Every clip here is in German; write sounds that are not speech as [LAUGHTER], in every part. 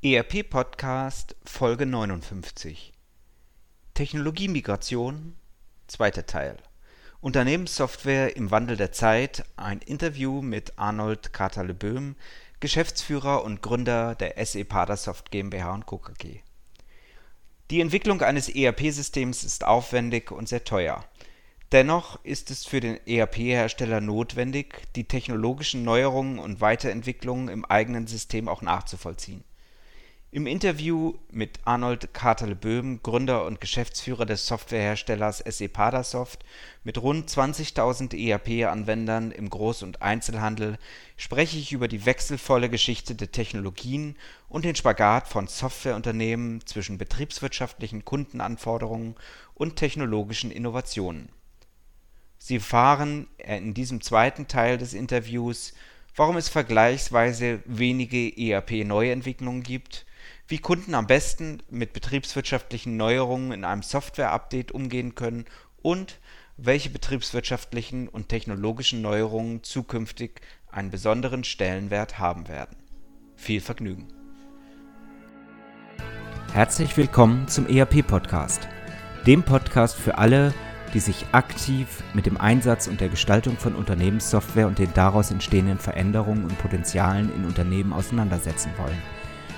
ERP Podcast Folge 59 Technologiemigration Zweiter Teil Unternehmenssoftware im Wandel der Zeit ein Interview mit Arnold Katerle-Böhm, Geschäftsführer und Gründer der SE Padasoft GmbH und Co. KG. Die Entwicklung eines ERP-Systems ist aufwendig und sehr teuer. Dennoch ist es für den ERP-Hersteller notwendig, die technologischen Neuerungen und Weiterentwicklungen im eigenen System auch nachzuvollziehen. Im Interview mit Arnold Katerle-Böhm, Gründer und Geschäftsführer des Softwareherstellers SE Padasoft mit rund 20.000 ERP-Anwendern im Groß und Einzelhandel, spreche ich über die wechselvolle Geschichte der Technologien und den Spagat von Softwareunternehmen zwischen betriebswirtschaftlichen Kundenanforderungen und technologischen Innovationen. Sie erfahren in diesem zweiten Teil des Interviews, warum es vergleichsweise wenige ERP-Neuentwicklungen gibt wie Kunden am besten mit betriebswirtschaftlichen Neuerungen in einem Software-Update umgehen können und welche betriebswirtschaftlichen und technologischen Neuerungen zukünftig einen besonderen Stellenwert haben werden. Viel Vergnügen! Herzlich willkommen zum ERP-Podcast, dem Podcast für alle, die sich aktiv mit dem Einsatz und der Gestaltung von Unternehmenssoftware und den daraus entstehenden Veränderungen und Potenzialen in Unternehmen auseinandersetzen wollen –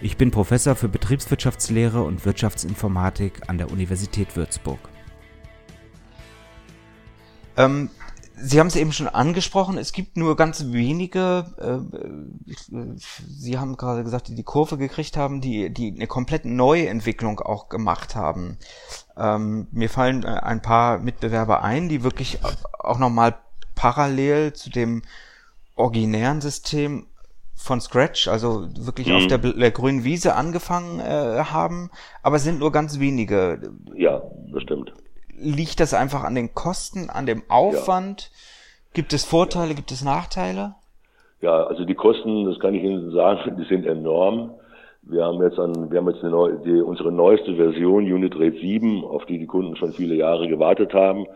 Ich bin Professor für Betriebswirtschaftslehre und Wirtschaftsinformatik an der Universität Würzburg. Ähm, Sie haben es eben schon angesprochen, es gibt nur ganz wenige, äh, Sie haben gerade gesagt, die die Kurve gekriegt haben, die, die eine komplett neue Entwicklung auch gemacht haben. Ähm, mir fallen äh, ein paar Mitbewerber ein, die wirklich auch nochmal parallel zu dem originären System von Scratch, also wirklich mhm. auf der, der, grünen Wiese angefangen äh, haben, aber sind nur ganz wenige. Ja, das stimmt. Liegt das einfach an den Kosten, an dem Aufwand? Ja. Gibt es Vorteile, ja. gibt es Nachteile? Ja, also die Kosten, das kann ich Ihnen sagen, [LAUGHS] die sind enorm. Wir haben jetzt an, wir haben jetzt eine neue, die, unsere neueste Version Unit Rate 7, auf die die Kunden schon viele Jahre gewartet haben.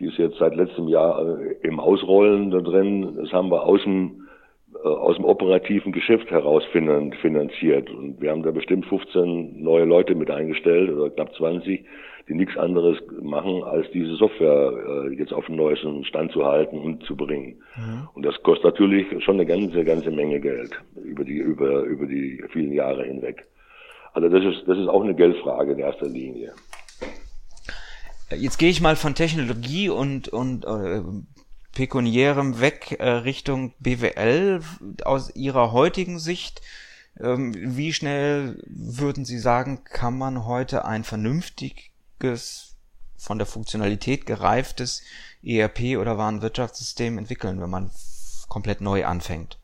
Die ist jetzt seit letztem Jahr äh, im Ausrollen da drin. Das haben wir außen aus dem operativen Geschäft heraus finanziert. Und wir haben da bestimmt 15 neue Leute mit eingestellt oder knapp 20, die nichts anderes machen, als diese Software äh, jetzt auf den neuesten Stand zu halten und zu bringen. Mhm. Und das kostet natürlich schon eine ganze, ganze Menge Geld über die, über, über die vielen Jahre hinweg. Also das ist, das ist auch eine Geldfrage in erster Linie. Jetzt gehe ich mal von Technologie und, und äh, pekuniärem weg äh, Richtung BWL aus Ihrer heutigen Sicht? Ähm, wie schnell würden Sie sagen, kann man heute ein vernünftiges, von der Funktionalität gereiftes ERP oder Warenwirtschaftssystem entwickeln, wenn man komplett neu anfängt?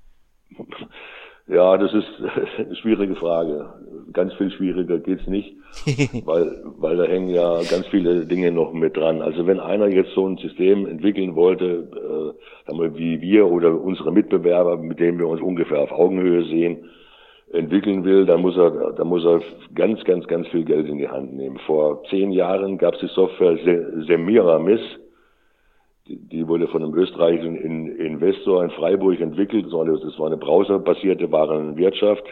[LAUGHS] Ja, das ist [LAUGHS] eine schwierige Frage. Ganz viel schwieriger geht's nicht, [LAUGHS] weil, weil da hängen ja ganz viele Dinge noch mit dran. Also wenn einer jetzt so ein System entwickeln wollte, äh, sagen wir, wie wir oder unsere Mitbewerber, mit denen wir uns ungefähr auf Augenhöhe sehen, entwickeln will, dann muss er, dann muss er ganz, ganz, ganz viel Geld in die Hand nehmen. Vor zehn Jahren gab es die Software Semiramis die, wurde von einem österreichischen Investor in Freiburg entwickelt. Das war eine, browserbasierte Warenwirtschaft.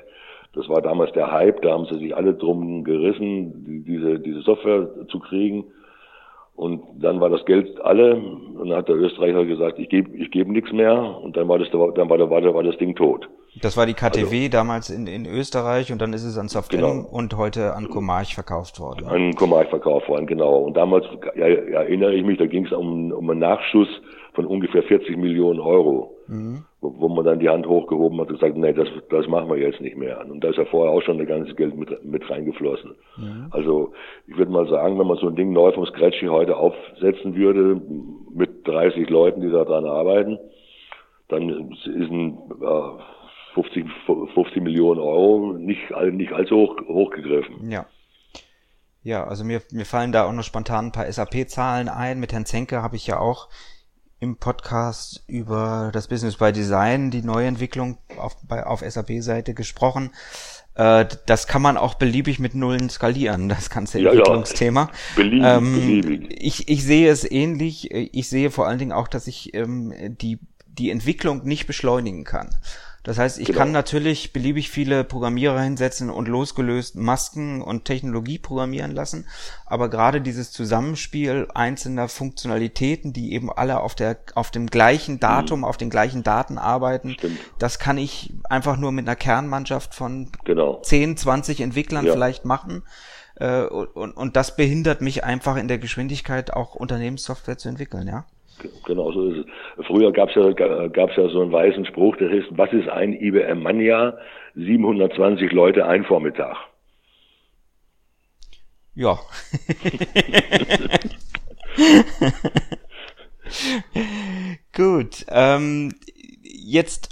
Das war damals der Hype, da haben sie sich alle drum gerissen, diese, diese Software zu kriegen. Und dann war das Geld alle und dann hat der Österreicher gesagt, ich gebe ich geb nichts mehr und dann war das dann war, war, war das Ding tot. Das war die KTW also, damals in, in Österreich und dann ist es an Software genau. und heute an Comarch verkauft worden. An Comarch verkauft worden, genau. Und damals ja, erinnere ich mich, da ging es um, um einen Nachschuss von ungefähr 40 Millionen Euro, mhm. wo, wo, man dann die Hand hochgehoben hat und gesagt, nee, das, das machen wir jetzt nicht mehr. Und da ist ja vorher auch schon das ganze Geld mit, mit reingeflossen. Mhm. Also ich würde mal sagen, wenn man so ein Ding neu vom Scratch hier heute aufsetzen würde, mit 30 Leuten, die da dran arbeiten, dann ist ein äh, 50, 50 Millionen Euro nicht, nicht allzu hoch, hochgegriffen. Ja. Ja, also mir, mir fallen da auch noch spontan ein paar SAP-Zahlen ein. Mit Herrn Zenke habe ich ja auch im Podcast über das Business by Design, die Neuentwicklung auf, bei, auf SAP-Seite gesprochen. Äh, das kann man auch beliebig mit Nullen skalieren, das ganze ja, Entwicklungsthema. Ja. Beliebig, ähm, beliebig. Ich, ich sehe es ähnlich. Ich sehe vor allen Dingen auch, dass ich ähm, die, die Entwicklung nicht beschleunigen kann. Das heißt, ich genau. kann natürlich beliebig viele Programmierer hinsetzen und losgelöst Masken und Technologie programmieren lassen, aber gerade dieses Zusammenspiel einzelner Funktionalitäten, die eben alle auf der auf dem gleichen Datum, mhm. auf den gleichen Daten arbeiten, Stimmt. das kann ich einfach nur mit einer Kernmannschaft von genau. 10, 20 Entwicklern ja. vielleicht machen. Äh, und, und das behindert mich einfach in der Geschwindigkeit, auch Unternehmenssoftware zu entwickeln, ja. Genau so ist es. Früher gab es ja, gab's ja so einen weißen Spruch, der heißt, was ist ein IBM Mania? 720 Leute ein Vormittag. Ja. [LAUGHS] Gut. Ähm, jetzt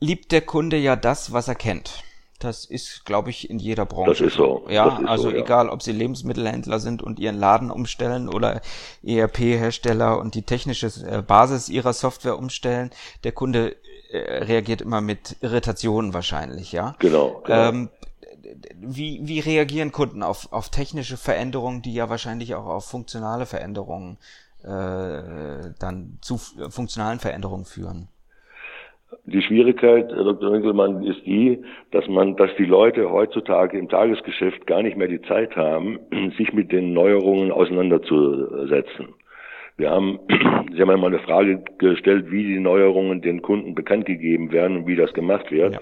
liebt der Kunde ja das, was er kennt. Das ist, glaube ich, in jeder Branche. Das ist so. Ja, ist also so, ja. egal, ob Sie Lebensmittelhändler sind und Ihren Laden umstellen oder ERP-Hersteller und die technische äh, Basis Ihrer Software umstellen, der Kunde äh, reagiert immer mit Irritationen wahrscheinlich, ja. Genau. genau. Ähm, wie, wie reagieren Kunden auf, auf technische Veränderungen, die ja wahrscheinlich auch auf funktionale Veränderungen äh, dann zu funktionalen Veränderungen führen? Die Schwierigkeit, Herr Dr. Winkelmann, ist die, dass man, dass die Leute heutzutage im Tagesgeschäft gar nicht mehr die Zeit haben, [CLEARS THROAT] sich mit den Neuerungen auseinanderzusetzen. Wir haben, [CLEARS THROAT] Sie haben einmal eine Frage gestellt, wie die Neuerungen den Kunden bekannt gegeben werden und wie das gemacht wird. Ja.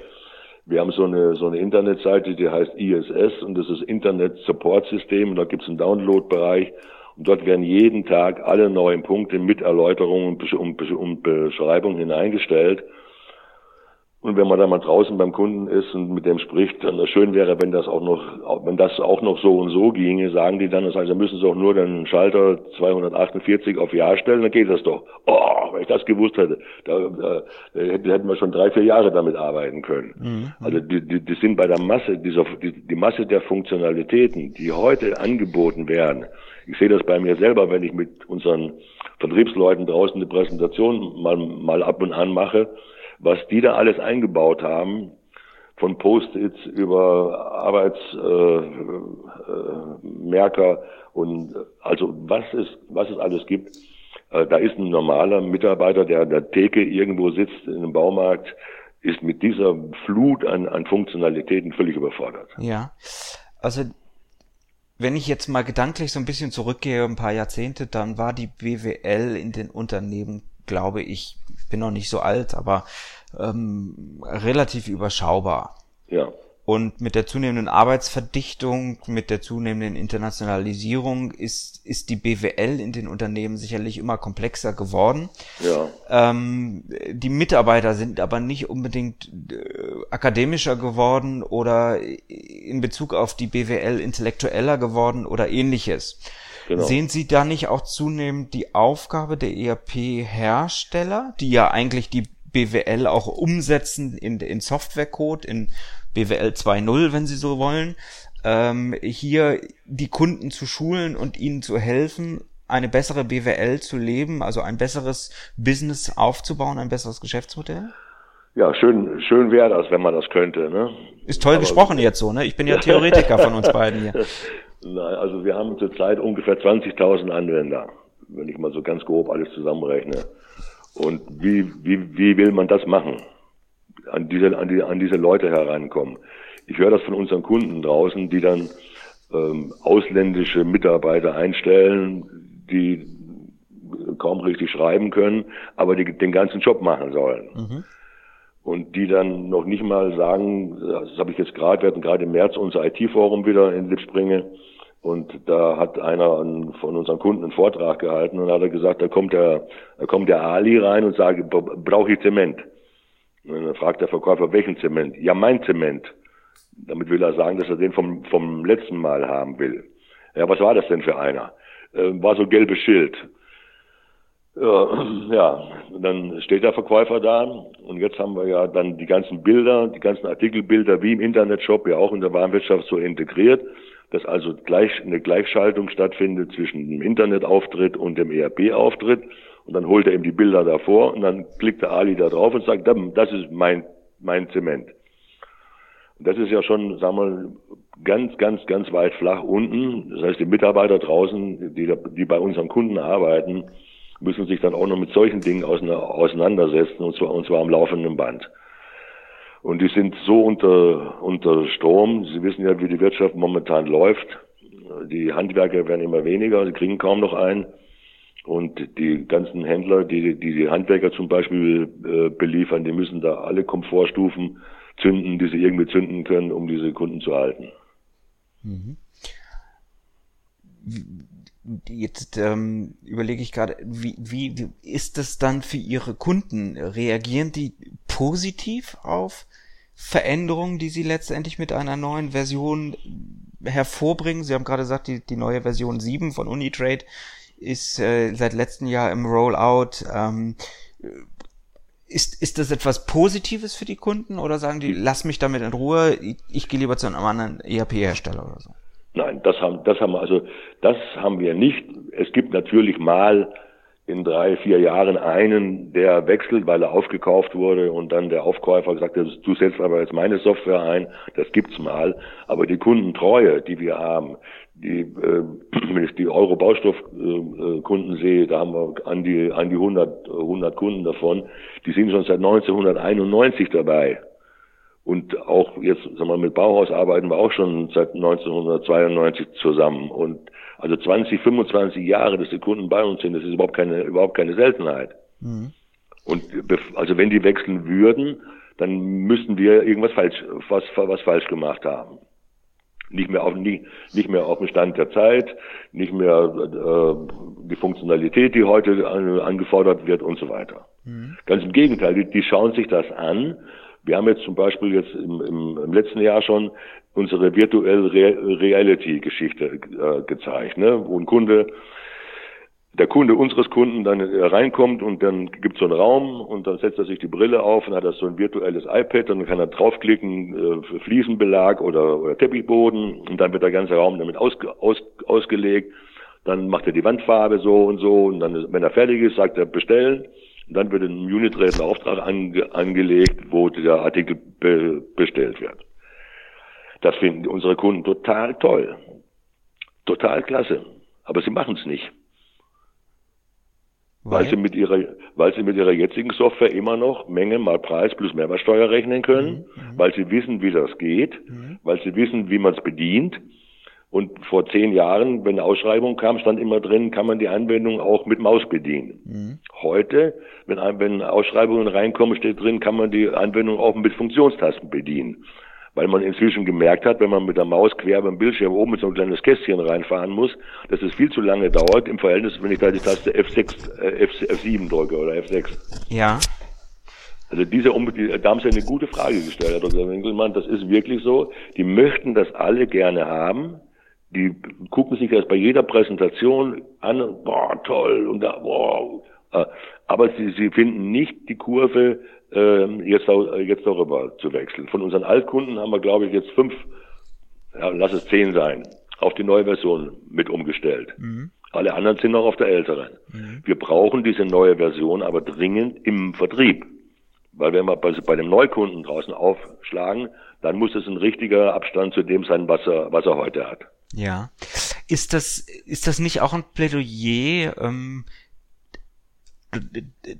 Wir haben so eine, so eine Internetseite, die heißt ISS und das ist Internet Support System und da gibt es einen Download-Bereich und dort werden jeden Tag alle neuen Punkte mit Erläuterungen und Beschreibungen hineingestellt. Und wenn man da mal draußen beim Kunden ist und mit dem spricht, dann das schön wäre, wenn das auch noch, wenn das auch noch so und so ginge, sagen die dann, das heißt, dann müssen sie auch nur den Schalter 248 auf Ja stellen, dann geht das doch. Oh, wenn ich das gewusst hätte, da, da, da hätten wir schon drei, vier Jahre damit arbeiten können. Mhm. Also die, die, die sind bei der Masse, dieser, die, die Masse der Funktionalitäten, die heute angeboten werden. Ich sehe das bei mir selber, wenn ich mit unseren Vertriebsleuten draußen eine Präsentation mal, mal ab und an mache was die da alles eingebaut haben, von Post-its über Arbeitsmerker äh, äh, und also was es, was es alles gibt. Äh, da ist ein normaler Mitarbeiter, der an der Theke irgendwo sitzt in einem Baumarkt, ist mit dieser Flut an, an Funktionalitäten völlig überfordert. Ja, also wenn ich jetzt mal gedanklich so ein bisschen zurückgehe, ein paar Jahrzehnte, dann war die BWL in den Unternehmen, glaube ich, bin noch nicht so alt, aber ähm, relativ überschaubar. Ja. Und mit der zunehmenden Arbeitsverdichtung, mit der zunehmenden Internationalisierung ist, ist die BWL in den Unternehmen sicherlich immer komplexer geworden. Ja. Ähm, die Mitarbeiter sind aber nicht unbedingt äh, akademischer geworden oder in Bezug auf die BWL intellektueller geworden oder ähnliches. Genau. Sehen Sie da nicht auch zunehmend die Aufgabe der ERP-Hersteller, die ja eigentlich die BWL auch umsetzen in, in Softwarecode, in BWL 2.0, wenn Sie so wollen, ähm, hier die Kunden zu schulen und ihnen zu helfen, eine bessere BWL zu leben, also ein besseres Business aufzubauen, ein besseres Geschäftsmodell? Ja, schön, schön wäre das, wenn man das könnte. Ne? Ist toll Aber gesprochen jetzt so, ne? Ich bin ja Theoretiker von uns beiden hier. [LAUGHS] Nein, also wir haben zurzeit ungefähr 20.000 Anwender, wenn ich mal so ganz grob alles zusammenrechne. Und wie, wie, wie will man das machen? An diese, an, die, an diese Leute herankommen. Ich höre das von unseren Kunden draußen, die dann ähm, ausländische Mitarbeiter einstellen, die kaum richtig schreiben können, aber die den ganzen Job machen sollen. Mhm. Und die dann noch nicht mal sagen, das habe ich jetzt gerade, wir hatten gerade im März unser IT-Forum wieder in Lippspringe, und da hat einer von unseren Kunden einen Vortrag gehalten und hat er gesagt, da kommt der, da kommt der Ali rein und sagt, brauche ich Zement? Und dann fragt der Verkäufer, welchen Zement? Ja, mein Zement. Damit will er sagen, dass er den vom, vom letzten Mal haben will. Ja, was war das denn für einer? Äh, war so gelbes Schild. Ja, [CLEARS THROAT] ja, dann steht der Verkäufer da und jetzt haben wir ja dann die ganzen Bilder, die ganzen Artikelbilder wie im Internetshop ja auch in der Warenwirtschaft so integriert dass also gleich eine Gleichschaltung stattfindet zwischen dem Internetauftritt und dem ERP-Auftritt. Und dann holt er ihm die Bilder davor und dann klickt der Ali da drauf und sagt, das ist mein, mein Zement. Und das ist ja schon, sagen wir, ganz, ganz, ganz weit flach unten. Das heißt, die Mitarbeiter draußen, die, die bei unseren Kunden arbeiten, müssen sich dann auch noch mit solchen Dingen auseinandersetzen, und zwar, und zwar am laufenden Band. Und die sind so unter, unter Strom. Sie wissen ja, wie die Wirtschaft momentan läuft. Die Handwerker werden immer weniger, sie kriegen kaum noch ein. Und die ganzen Händler, die die, die Handwerker zum Beispiel äh, beliefern, die müssen da alle Komfortstufen zünden, die sie irgendwie zünden können, um diese Kunden zu halten. Mhm. Jetzt ähm, überlege ich gerade, wie, wie, wie ist das dann für Ihre Kunden? Reagieren die positiv auf Veränderungen, die Sie letztendlich mit einer neuen Version hervorbringen? Sie haben gerade gesagt, die, die neue Version 7 von Unitrade ist äh, seit letztem Jahr im Rollout. Ähm, ist, ist das etwas Positives für die Kunden oder sagen die, lass mich damit in Ruhe, ich, ich gehe lieber zu einem anderen ERP-Hersteller oder so? Nein, das haben, das haben, also, das haben wir nicht. Es gibt natürlich mal in drei, vier Jahren einen, der wechselt, weil er aufgekauft wurde und dann der Aufkäufer gesagt hat, du setzt aber jetzt meine Software ein, das gibt's mal. Aber die Kundentreue, die wir haben, die, äh, [CLEARS THROAT] wenn ich die Euro-Baustoff-Kunden sehe, da haben wir an die, an die 100, 100 Kunden davon, die sind schon seit 1991 dabei. Und auch jetzt, sagen wir, mit Bauhaus arbeiten wir auch schon seit 1992 zusammen. Und also 20, 25 Jahre, dass die Kunden bei uns sind, das ist überhaupt keine, überhaupt keine Seltenheit. Mhm. Und also wenn die wechseln würden, dann müssten wir irgendwas falsch, was, was falsch gemacht haben. Nicht mehr auf, nicht, nicht mehr auf dem Stand der Zeit, nicht mehr äh, die Funktionalität, die heute an, angefordert wird und so weiter. Mhm. Ganz im Gegenteil, die, die schauen sich das an wir haben jetzt zum Beispiel jetzt im, im, im letzten Jahr schon unsere Virtual Reality-Geschichte äh, gezeigt, ne? wo ein Kunde, der Kunde unseres Kunden dann reinkommt und dann gibt es so einen Raum und dann setzt er sich die Brille auf und hat das so ein virtuelles iPad und dann kann er draufklicken äh, Fliesenbelag oder, oder Teppichboden und dann wird der ganze Raum damit ausge, aus, ausgelegt. Dann macht er die Wandfarbe so und so und dann, wenn er fertig ist, sagt er bestellen und dann wird ein Unit-Rate ein Auftrag ange angelegt, wo der Artikel be bestellt wird. Das finden unsere Kunden total toll. Total klasse. Aber sie machen es nicht. Weil? weil? sie mit ihrer, weil sie mit ihrer jetzigen Software immer noch Menge mal Preis plus Mehrwertsteuer rechnen können, mhm, mhm. weil sie wissen, wie das geht, mhm. weil sie wissen, wie man es bedient und vor zehn Jahren, wenn eine Ausschreibung kam, stand immer drin, kann man die Anwendung auch mit Maus bedienen. Mhm. Heute, wenn, wenn Ausschreibungen reinkommen, steht drin, kann man die Anwendung auch mit Funktionstasten bedienen. Weil man inzwischen gemerkt hat, wenn man mit der Maus quer beim Bildschirm oben mit so ein kleines Kästchen reinfahren muss, dass es viel zu lange dauert im Verhältnis, wenn ich da die Taste F6, äh, F7 drücke oder F6. Ja. Also diese, da haben Sie eine gute Frage gestellt, Herr Dr. Winkelmann. Das ist wirklich so. Die möchten das alle gerne haben die gucken sich das bei jeder Präsentation an, boah, toll, und da, boah, aber sie, sie finden nicht die Kurve, äh, jetzt, jetzt darüber zu wechseln. Von unseren Altkunden haben wir, glaube ich, jetzt fünf, ja, lass es zehn sein, auf die neue Version mit umgestellt. Mhm. Alle anderen sind noch auf der älteren. Mhm. Wir brauchen diese neue Version aber dringend im Vertrieb. Weil wenn wir bei, bei dem Neukunden draußen aufschlagen, dann muss es ein richtiger Abstand zu dem sein, was er, was er heute hat. Ja. Ist das, ist das nicht auch ein Plädoyer, ähm,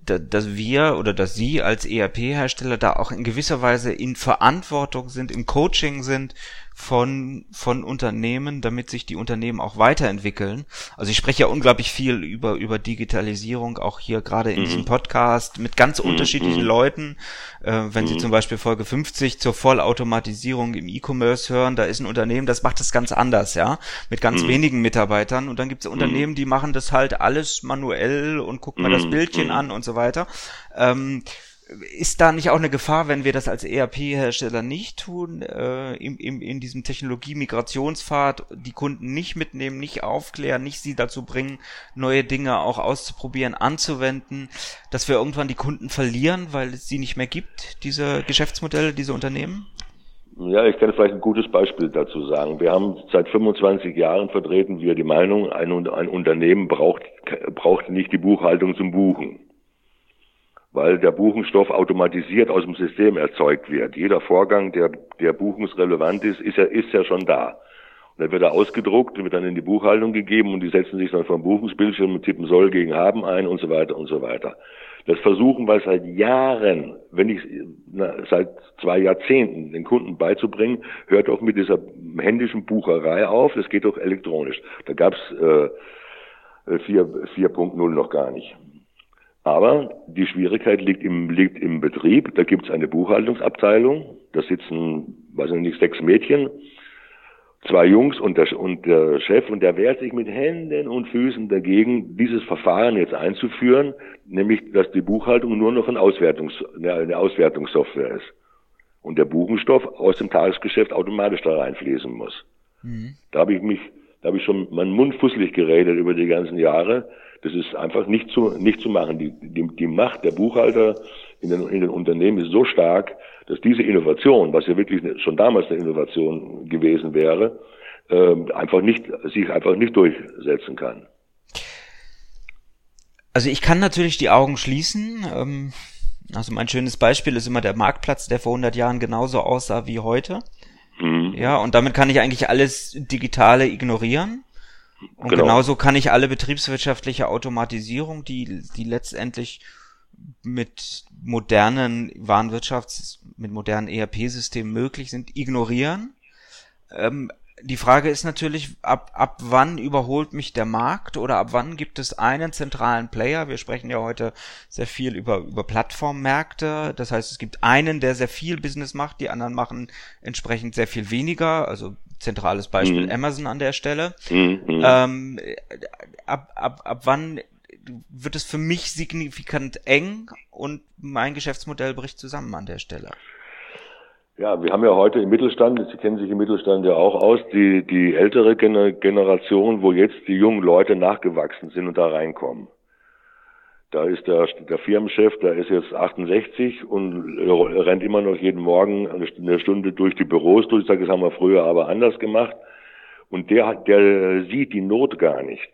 dass wir oder dass Sie als ERP-Hersteller da auch in gewisser Weise in Verantwortung sind, im Coaching sind von, von Unternehmen, damit sich die Unternehmen auch weiterentwickeln. Also ich spreche ja unglaublich viel über, über Digitalisierung, auch hier gerade in mhm. diesem Podcast mit ganz mhm. unterschiedlichen mhm. Leuten. Äh, wenn Sie mhm. zum Beispiel Folge 50 zur Vollautomatisierung im E-Commerce hören, da ist ein Unternehmen, das macht das ganz anders, ja, mit ganz mhm. wenigen Mitarbeitern. Und dann gibt es Unternehmen, die machen das halt alles manuell und gucken mal das Bildchen an und so weiter. Ähm, ist da nicht auch eine Gefahr, wenn wir das als ERP-Hersteller nicht tun, äh, im, im, in diesem Technologie-Migrationspfad die Kunden nicht mitnehmen, nicht aufklären, nicht sie dazu bringen, neue Dinge auch auszuprobieren, anzuwenden, dass wir irgendwann die Kunden verlieren, weil es sie nicht mehr gibt, diese Geschäftsmodelle, diese Unternehmen? Ja, ich kann vielleicht ein gutes Beispiel dazu sagen. Wir haben seit 25 Jahren vertreten wir die Meinung, ein, ein Unternehmen braucht, braucht nicht die Buchhaltung zum Buchen. Weil der Buchenstoff automatisiert aus dem System erzeugt wird. Jeder Vorgang, der, der buchungsrelevant ist, ist ja, ist ja schon da. Und dann wird er ausgedruckt, wird dann in die Buchhaltung gegeben und die setzen sich dann vom Buchungsbildschirm und tippen soll gegen haben ein und so weiter und so weiter. Das versuchen wir seit Jahren, wenn nicht na, seit zwei Jahrzehnten, den Kunden beizubringen, hört auch mit dieser händischen Bucherei auf, das geht doch elektronisch. Da gab's äh, 4.0 noch gar nicht. Aber die Schwierigkeit liegt im, liegt im Betrieb. Da gibt's eine Buchhaltungsabteilung, da sitzen, weiß ich nicht, sechs Mädchen zwei Jungs und der, und der Chef und der wehrt sich mit Händen und Füßen dagegen, dieses Verfahren jetzt einzuführen, nämlich, dass die Buchhaltung nur noch ein Auswertungs, eine Auswertungssoftware ist und der Buchenstoff aus dem Tagesgeschäft automatisch da reinfließen muss. Mhm. Da habe ich mich, da habe ich schon meinen Mund fusselig geredet über die ganzen Jahre. Das ist einfach nicht zu, nicht zu machen. Die, die, die Macht der Buchhalter in den, in den Unternehmen ist so stark, dass diese Innovation, was ja wirklich schon damals eine Innovation gewesen wäre, äh, einfach nicht, sich einfach nicht durchsetzen kann. Also ich kann natürlich die Augen schließen. Ähm, also mein schönes Beispiel ist immer der Marktplatz, der vor 100 Jahren genauso aussah wie heute. Mhm. Ja, und damit kann ich eigentlich alles Digitale ignorieren. Und genau. genauso kann ich alle betriebswirtschaftliche Automatisierung, die, die letztendlich mit modernen Warenwirtschafts-, mit modernen ERP-Systemen möglich sind, ignorieren. Ähm, die Frage ist natürlich, ab, ab wann überholt mich der Markt oder ab wann gibt es einen zentralen Player? Wir sprechen ja heute sehr viel über, über Plattformmärkte. Das heißt, es gibt einen, der sehr viel Business macht, die anderen machen entsprechend sehr viel weniger. Also zentrales Beispiel mhm. Amazon an der Stelle. Mhm. Ähm, ab, ab, ab wann wird es für mich signifikant eng und mein Geschäftsmodell bricht zusammen an der Stelle. Ja, wir haben ja heute im Mittelstand, Sie kennen sich im Mittelstand ja auch aus, die, die ältere Generation, wo jetzt die jungen Leute nachgewachsen sind und da reinkommen. Da ist der, der Firmenchef, der ist jetzt 68 und rennt immer noch jeden Morgen eine Stunde durch die Büros durch. Ich sage, das haben wir früher aber anders gemacht. Und der, der sieht die Not gar nicht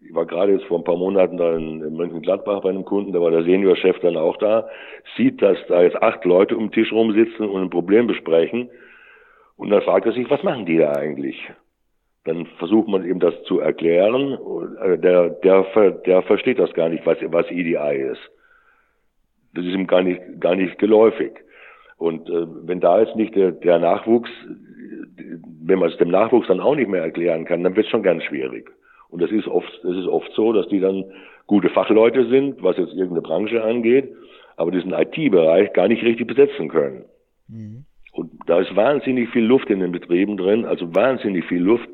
ich war gerade jetzt vor ein paar Monaten da in, in Mönchengladbach bei einem Kunden, da war der Seniorchef dann auch da, sieht, dass da jetzt acht Leute um den Tisch rumsitzen und ein Problem besprechen. Und dann fragt er sich, was machen die da eigentlich? Dann versucht man ihm das zu erklären. Äh, der, der, der versteht das gar nicht, was, was EDI ist. Das ist ihm gar nicht, gar nicht geläufig. Und äh, wenn da jetzt nicht der, der Nachwuchs, wenn man es dem Nachwuchs dann auch nicht mehr erklären kann, dann wird es schon ganz schwierig. Und das ist oft, das ist oft so, dass die dann gute Fachleute sind, was jetzt irgendeine Branche angeht, aber diesen IT-Bereich gar nicht richtig besetzen können. Mhm. Und da ist wahnsinnig viel Luft in den Betrieben drin, also wahnsinnig viel Luft.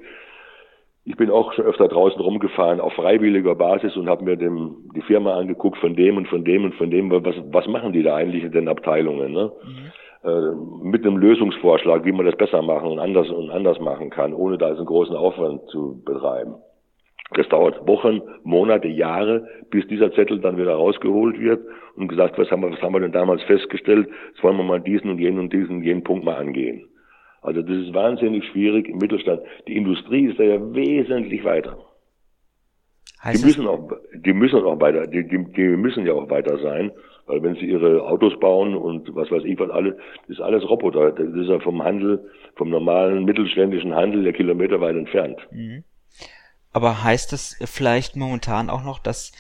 Ich bin auch schon öfter draußen rumgefahren auf freiwilliger Basis und habe mir dem, die Firma angeguckt von dem und von dem und von dem, was, was machen die da eigentlich in den Abteilungen? Ne? Mhm. Äh, mit einem Lösungsvorschlag, wie man das besser machen und anders und anders machen kann, ohne da einen großen Aufwand zu betreiben. Das dauert Wochen, Monate, Jahre, bis dieser Zettel dann wieder rausgeholt wird und gesagt, was haben wir, was haben wir denn damals festgestellt? Jetzt wollen wir mal diesen und jenen und diesen und jenen Punkt mal angehen. Also das ist wahnsinnig schwierig im Mittelstand. Die Industrie ist da ja wesentlich weiter. Heißt die müssen auch, die müssen auch weiter, die, die, die müssen ja auch weiter sein, weil wenn sie ihre Autos bauen und was weiß ich was alles, das ist alles Roboter. Das ist ja vom Handel, vom normalen mittelständischen Handel der Kilometer weit entfernt. Mhm. Aber heißt das vielleicht momentan auch noch, dass,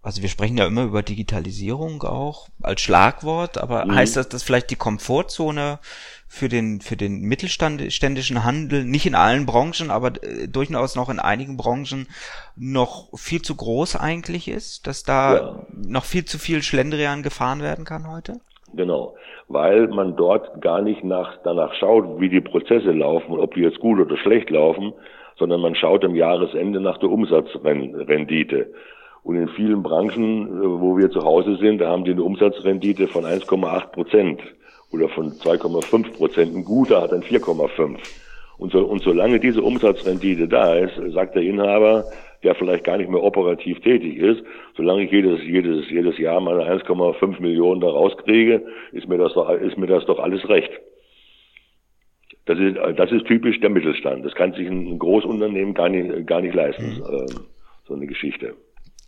also wir sprechen ja immer über Digitalisierung auch als Schlagwort, aber mhm. heißt das, dass vielleicht die Komfortzone für den, für den mittelständischen Handel, nicht in allen Branchen, aber äh, durchaus noch in einigen Branchen noch viel zu groß eigentlich ist, dass da ja. noch viel zu viel Schlendrian gefahren werden kann heute? Genau, weil man dort gar nicht nach, danach schaut, wie die Prozesse laufen und ob die jetzt gut oder schlecht laufen, sondern man schaut am Jahresende nach der Umsatzrendite. Und in vielen Branchen, äh, wo wir zu Hause sind, da haben die eine Umsatzrendite von 1,8 Prozent oder von 2,5 Prozent. Ein guter hat dann 4,5. Und, so, und solange diese Umsatzrendite da ist, sagt der Inhaber, der vielleicht gar nicht mehr operativ tätig ist, solange ich jedes, jedes, jedes Jahr meine 1,5 Millionen da rauskriege, ist mir das doch, ist mir das doch alles recht. Das ist, das ist typisch der Mittelstand. Das kann sich ein Großunternehmen gar nicht, gar nicht leisten, mhm. äh, so eine Geschichte.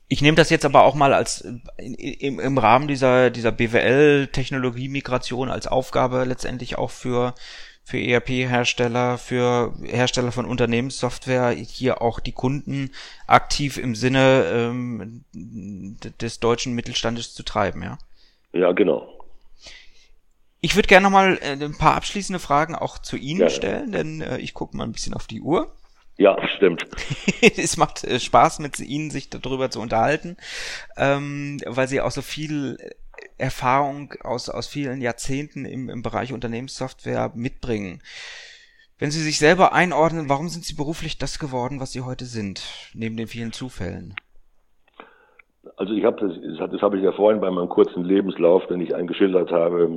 Ich nehme das jetzt aber auch mal als im, im Rahmen dieser, dieser BWL-Technologie-Migration als Aufgabe letztendlich auch für, für ERP-Hersteller, für Hersteller von Unternehmenssoftware, hier auch die Kunden aktiv im Sinne ähm, des deutschen Mittelstandes zu treiben, ja? Ja, genau. Ich würde gerne nochmal äh, ein paar abschließende Fragen auch zu Ihnen ja, stellen, denn äh, ich gucke mal ein bisschen auf die Uhr. Ja, stimmt. [LAUGHS] es macht äh, Spaß, mit Ihnen sich darüber zu unterhalten, ähm, weil Sie auch so viel Erfahrung aus, aus vielen Jahrzehnten im, im Bereich Unternehmenssoftware mitbringen. Wenn Sie sich selber einordnen, warum sind Sie beruflich das geworden, was Sie heute sind, neben den vielen Zufällen? Also ich habe das, das habe ich ja vorhin bei meinem kurzen Lebenslauf, den ich eingeschildert habe,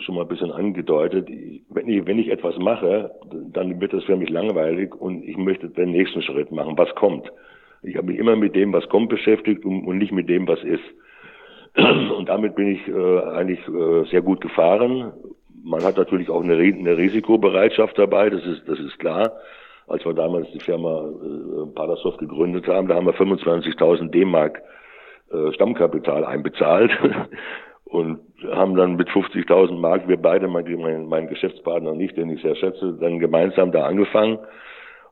schon mal ein bisschen angedeutet. Wenn ich, wenn ich etwas mache, dann wird das für mich langweilig und ich möchte den nächsten Schritt machen, was kommt. Ich habe mich immer mit dem, was kommt, beschäftigt und, nicht mit dem, was ist. Und damit bin ich äh, eigentlich äh, sehr gut gefahren. Man hat natürlich auch eine, Risikobereitschaft dabei, das ist, das ist klar als wir damals die Firma äh, Padersoft gegründet haben, da haben wir 25.000 D-Mark äh, Stammkapital einbezahlt [LAUGHS] und haben dann mit 50.000 Mark, wir beide, mein, mein, mein Geschäftspartner nicht, den ich sehr schätze, dann gemeinsam da angefangen.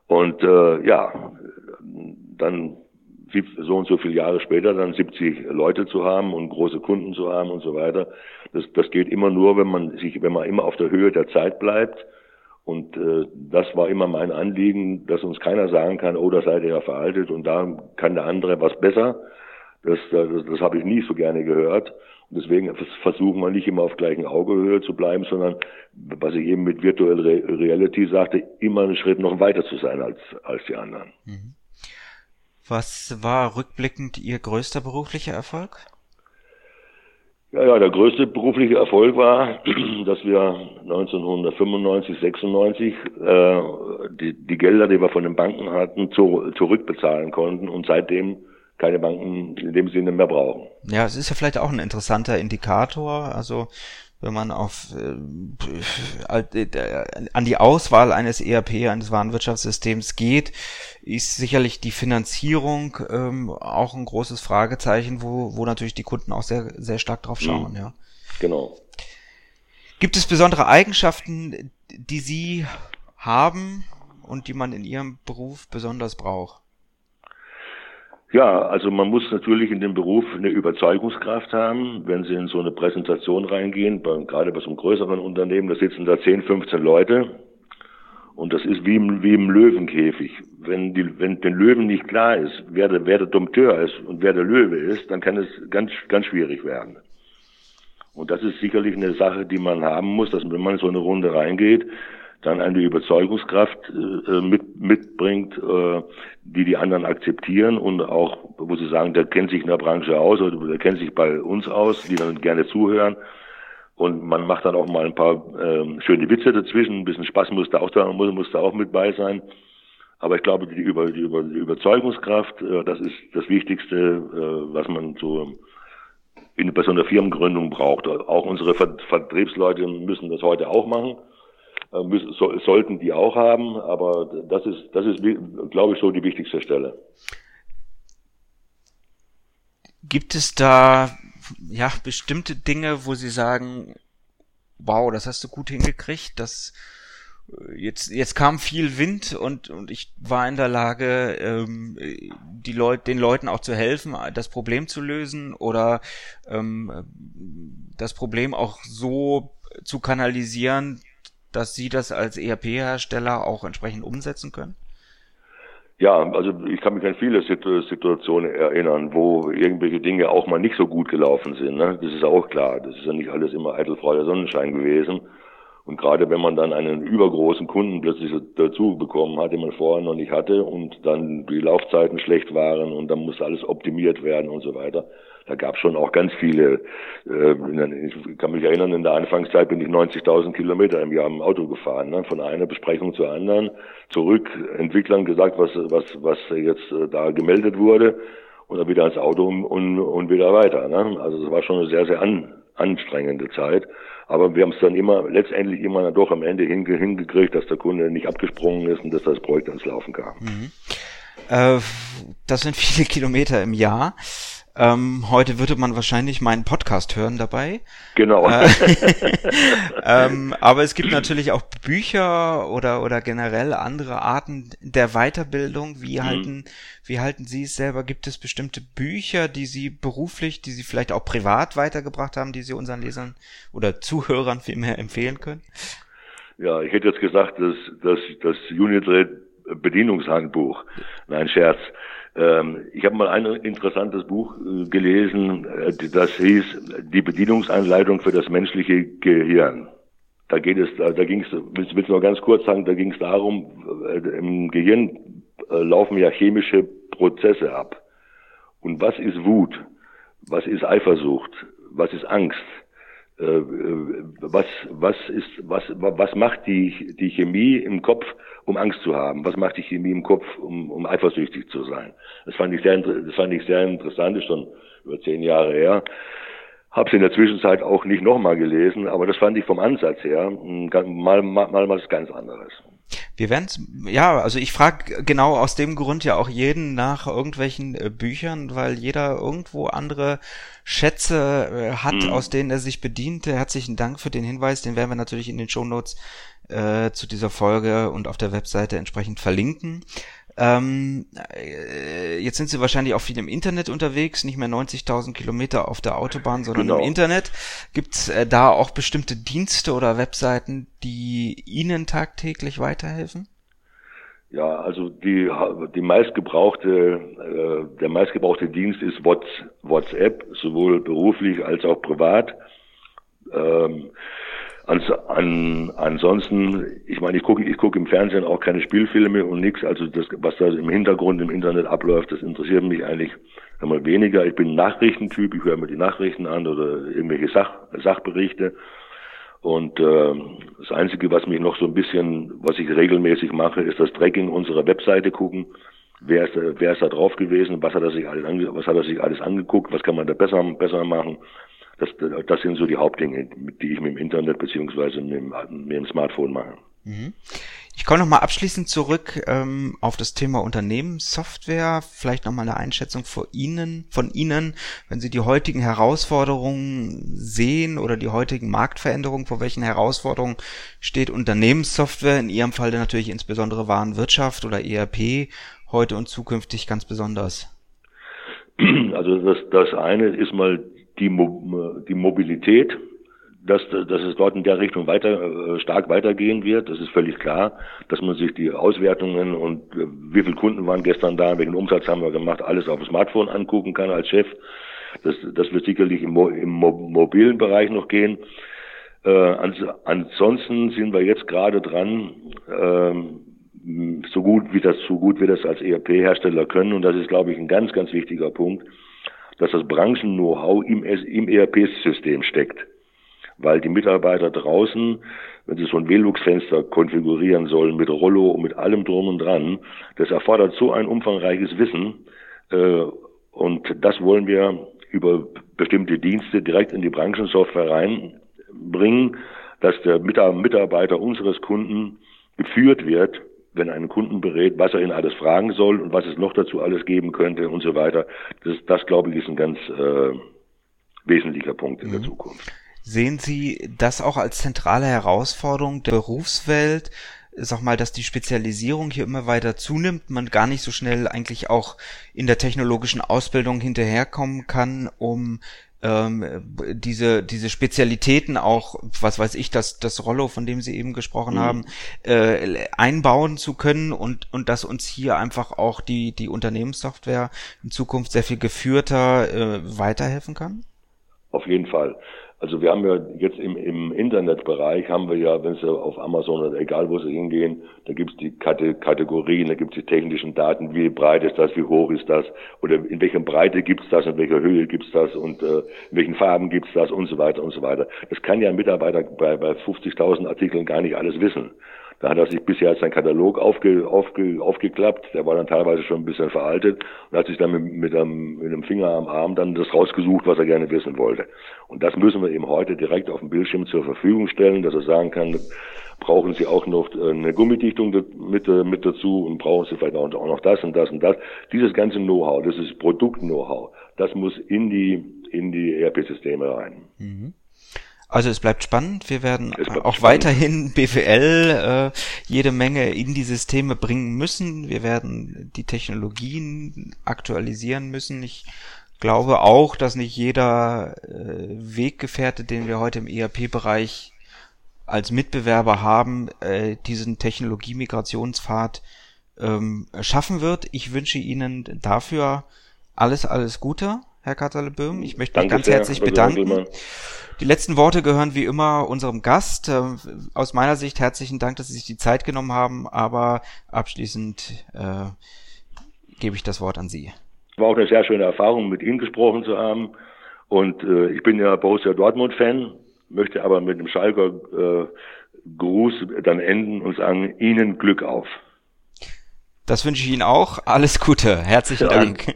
Und äh, ja, dann so und so viele Jahre später dann 70 Leute zu haben und große Kunden zu haben und so weiter. Das, das geht immer nur, wenn man sich, wenn man immer auf der Höhe der Zeit bleibt. Und äh, das war immer mein Anliegen, dass uns keiner sagen kann, oh, da seid ihr ja veraltet und da kann der andere was besser. Das, das, das habe ich nie so gerne gehört. Und deswegen versuchen wir nicht immer auf gleichen Augehöhe zu bleiben, sondern, was ich eben mit Virtual Reality sagte, immer einen Schritt noch weiter zu sein als, als die anderen. Mhm. Was war rückblickend Ihr größter beruflicher Erfolg? Ja, ja, der größte berufliche Erfolg war, [CLEARS THROAT] dass wir 1995, 96 äh, die, die Gelder, die wir von den Banken hatten, zu, zurückbezahlen konnten und seitdem keine Banken in dem Sinne mehr brauchen. Ja, es ist ja vielleicht auch ein interessanter Indikator. Also wenn man auf äh, äh, an die Auswahl eines ERP, eines Warenwirtschaftssystems geht, ist sicherlich die Finanzierung ähm, auch ein großes Fragezeichen, wo, wo natürlich die Kunden auch sehr, sehr stark drauf schauen, mhm. ja. Genau. Gibt es besondere Eigenschaften, die Sie haben und die man in Ihrem Beruf besonders braucht? Ja, also man muss natürlich in dem Beruf eine Überzeugungskraft haben, wenn Sie in so eine Präsentation reingehen, bei, gerade bei so einem größeren Unternehmen, da sitzen da 10, 15 Leute und das ist wie im, wie im Löwenkäfig. Wenn, die, wenn den Löwen nicht klar ist, wer der, wer der Dompteur ist und wer der Löwe ist, dann kann es ganz, ganz schwierig werden. Und das ist sicherlich eine Sache, die man haben muss, dass wenn man in so eine Runde reingeht, dann eine Überzeugungskraft äh, mit, mitbringt, äh, die die anderen akzeptieren und auch, wo sie sagen, der kennt sich in der Branche aus oder der kennt sich bei uns aus, die dann gerne zuhören. Und man macht dann auch mal ein paar äh, schöne Witze dazwischen, ein bisschen Spaß muss da auch da, muss, muss da auch mit bei sein. Aber ich glaube, die, über, die, über, die Überzeugungskraft, äh, das ist das Wichtigste, äh, was man so in, bei so einer Firmengründung braucht. Auch unsere Vertriebsleute müssen das heute auch machen. Äh, müssen, so, sollten die auch haben, aber das ist, das ist, glaube ich, so die wichtigste Stelle. Gibt es da ja bestimmte Dinge, wo Sie sagen, wow, das hast du gut hingekriegt, das äh, jetzt jetzt kam viel Wind und und ich war in der Lage, ähm, die Leute den Leuten auch zu helfen, das Problem zu lösen oder ähm, das Problem auch so zu kanalisieren, dass Sie das als ERP-Hersteller auch entsprechend umsetzen können? Ja, also ich kann mich an viele Situationen erinnern, wo irgendwelche Dinge auch mal nicht so gut gelaufen sind. Ne? Das ist auch klar. Das ist ja nicht alles immer eitelfreuer Sonnenschein gewesen. Und gerade wenn man dann einen übergroßen Kunden plötzlich dazu bekommen hat, den man vorher noch nicht hatte und dann die Laufzeiten schlecht waren und dann muss alles optimiert werden und so weiter, da gab es schon auch ganz viele, äh, ich kann mich erinnern, in der Anfangszeit bin ich 90.000 Kilometer im Jahr im Auto gefahren, ne? von einer Besprechung zur anderen, zurück, Entwicklern gesagt, was, was, was jetzt äh, da gemeldet wurde und dann wieder ins Auto und, und, wieder weiter. Ne? Also das war schon eine sehr, sehr an, anstrengende Zeit. Aber wir haben es dann immer, letztendlich immer doch am Ende hinge hingekriegt, dass der Kunde nicht abgesprungen ist und dass das Projekt ans Laufen kam. Mhm. Äh, das sind viele [LAUGHS] Kilometer im Jahr. Ähm, heute würde man wahrscheinlich meinen Podcast hören dabei. Genau. Äh, [LAUGHS] ähm, aber es gibt natürlich auch Bücher oder oder generell andere Arten der Weiterbildung. Wie mhm. halten wie halten Sie es selber? Gibt es bestimmte Bücher, die Sie beruflich, die Sie vielleicht auch privat weitergebracht haben, die Sie unseren Lesern oder Zuhörern vielmehr empfehlen können? Ja, ich hätte jetzt gesagt, dass das das Unitred Bedienungshandbuch. Nein, Scherz. Ähm, ich habe mal ein interessantes Buch äh, gelesen, äh, das hieß Die Bedienungsanleitung für das menschliche Gehirn. Da geht es, da, ging es, willst, willst du noch ganz kurz sagen, da ging es darum, äh, im Gehirn laufen ja chemische Prozesse ab. Und was ist Wut? Was ist Eifersucht? Was ist Angst? Was, was ist, was, was macht die, die Chemie im Kopf um Angst zu haben? Was macht die Chemie im Kopf, um, um eifersüchtig zu sein? Das fand ich sehr, das fand ich sehr interessant, ist schon über zehn Jahre her. Hab's in der Zwischenzeit auch nicht nochmal gelesen, aber das fand ich vom Ansatz her mal, mal, mal was ganz anderes. Wir werden ja, also ich frage genau aus dem Grund ja auch jeden nach irgendwelchen äh, Büchern, weil jeder irgendwo andere Schätze äh, hat, mhm. aus denen er sich bedient. Herzlichen Dank für den Hinweis, den werden wir natürlich in den Show Notes äh, zu dieser Folge und auf der Webseite entsprechend verlinken. Ähm, äh, jetzt sind sie wahrscheinlich auch viel im Internet unterwegs, nicht mehr 90.000 Kilometer auf der Autobahn, sondern genau. im Internet. Gibt es äh, da auch bestimmte Dienste oder Webseiten, die Ihnen tagtäglich weiterhelfen? Ja, also die, die meistgebrauchte, äh, der meistgebrauchte Dienst ist WhatsApp, sowohl beruflich als auch privat. Ähm, Ans, an, ansonsten, ich meine, ich gucke ich guck im Fernsehen auch keine Spielfilme und nichts. Also das, was da im Hintergrund im Internet abläuft, das interessiert mich eigentlich einmal weniger. Ich bin Nachrichtentyp, ich höre mir die Nachrichten an oder irgendwelche Sach, Sachberichte. Und äh, das Einzige, was mich noch so ein bisschen, was ich regelmäßig mache, ist das Tracking unserer Webseite gucken. Wer ist, wer ist da drauf gewesen? Was hat er sich alles, ange, was hat er sich alles angeguckt? Was kann man da besser, besser machen? Das, das sind so die Hauptdinge, die ich mit dem Internet beziehungsweise mit dem, mit dem Smartphone mache. Mhm. Ich komme nochmal abschließend zurück ähm, auf das Thema Unternehmenssoftware. Vielleicht nochmal eine Einschätzung von Ihnen, von Ihnen, wenn Sie die heutigen Herausforderungen sehen oder die heutigen Marktveränderungen, vor welchen Herausforderungen steht Unternehmenssoftware, in Ihrem Fall natürlich insbesondere Warenwirtschaft oder ERP, heute und zukünftig ganz besonders? Also das, das eine ist mal die, Mo die Mobilität, dass, dass es dort in der Richtung weiter äh, stark weitergehen wird. Das ist völlig klar, dass man sich die Auswertungen und äh, wie viele Kunden waren gestern da, welchen Umsatz haben wir gemacht, alles auf dem Smartphone angucken kann als Chef. Das, das wird sicherlich im, Mo im Mo mobilen Bereich noch gehen. Äh, ans ansonsten sind wir jetzt gerade dran, ähm, so gut wie das, so gut wir das als ERP-Hersteller können. Und das ist, glaube ich, ein ganz, ganz wichtiger Punkt dass das Branchen-Know-how im, im ERP-System steckt. Weil die Mitarbeiter draußen, wenn sie so ein Velux-Fenster konfigurieren sollen mit Rollo und mit allem drum und dran, das erfordert so ein umfangreiches Wissen. Äh, und das wollen wir über bestimmte Dienste direkt in die Branchensoftware reinbringen, dass der Mitarbeiter unseres Kunden geführt wird wenn einen Kunden berät, was er ihn alles fragen soll und was es noch dazu alles geben könnte und so weiter. Das, das glaube ich, ist ein ganz äh, wesentlicher Punkt in mhm. der Zukunft. Sehen Sie das auch als zentrale Herausforderung der Berufswelt? Sag mal, dass die Spezialisierung hier immer weiter zunimmt, man gar nicht so schnell eigentlich auch in der technologischen Ausbildung hinterherkommen kann, um ähm, diese diese Spezialitäten auch, was weiß ich, das das Rollo, von dem Sie eben gesprochen mhm. haben, äh, einbauen zu können und und dass uns hier einfach auch die die Unternehmenssoftware in Zukunft sehr viel geführter äh, weiterhelfen kann? Auf jeden Fall. Also wir haben ja jetzt im, im Internetbereich haben wir ja, wenn Sie auf Amazon oder egal wo Sie hingehen, da gibt es die Kategorien, da gibt es die technischen Daten, wie breit ist das, wie hoch ist das, oder in welcher Breite gibt es das, in welcher Höhe gibt es das und äh, in welchen Farben gibt es das und so weiter und so weiter. Das kann ja ein Mitarbeiter bei, bei 50.000 Artikeln gar nicht alles wissen. Da hat er sich bisher seinen Katalog aufge, aufge, aufgeklappt, der war dann teilweise schon ein bisschen veraltet und hat sich dann mit, mit, einem, mit einem Finger am Arm dann das rausgesucht, was er gerne wissen wollte. Und das müssen wir eben heute direkt auf dem Bildschirm zur Verfügung stellen, dass er sagen kann, brauchen Sie auch noch äh, eine Gummidichtung mit, äh, mit dazu und brauchen Sie vielleicht auch noch das und das und das. Dieses ganze Know-how, das ist Produkt-Know-how, das muss in die, in die ERP-Systeme rein. Mhm. Also es bleibt spannend. Wir werden auch spannend. weiterhin [LAUGHS] BWL äh, jede Menge in die Systeme bringen müssen. Wir werden die Technologien aktualisieren müssen. Ich glaube auch, dass nicht jeder äh, Weggefährte, den wir heute im ERP-Bereich als Mitbewerber haben, äh, diesen Technologie-Migrationspfad ähm, schaffen wird. Ich wünsche Ihnen dafür alles, alles Gute, Herr Kataleböhm. Ich möchte mich ganz sehr, herzlich bedanken. Die letzten Worte gehören wie immer unserem Gast. Ähm, aus meiner Sicht herzlichen Dank, dass Sie sich die Zeit genommen haben, aber abschließend äh, gebe ich das Wort an Sie. War auch eine sehr schöne Erfahrung, mit Ihnen gesprochen zu haben. Und äh, ich bin ja Borussia Dortmund-Fan, möchte aber mit dem Schalker äh, Gruß dann enden und sagen, Ihnen Glück auf. Das wünsche ich Ihnen auch. Alles Gute. Herzlichen ja, Dank.